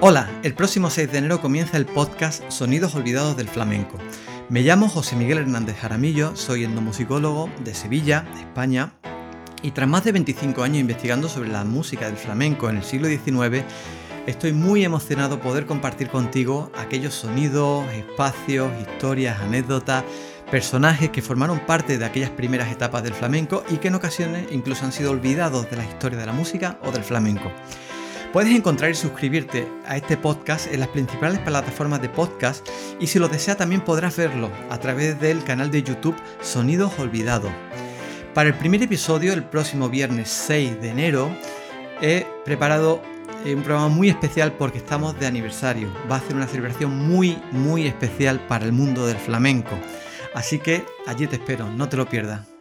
Hola, el próximo 6 de enero comienza el podcast Sonidos Olvidados del Flamenco. Me llamo José Miguel Hernández Jaramillo, soy endomusicólogo de Sevilla, España, y tras más de 25 años investigando sobre la música del flamenco en el siglo XIX, estoy muy emocionado poder compartir contigo aquellos sonidos, espacios, historias, anécdotas, personajes que formaron parte de aquellas primeras etapas del flamenco y que en ocasiones incluso han sido olvidados de la historia de la música o del flamenco. Puedes encontrar y suscribirte a este podcast en las principales plataformas de podcast y si lo deseas también podrás verlo a través del canal de YouTube Sonidos Olvidados. Para el primer episodio, el próximo viernes 6 de enero, he preparado eh, un programa muy especial porque estamos de aniversario. Va a ser una celebración muy, muy especial para el mundo del flamenco. Así que allí te espero, no te lo pierdas.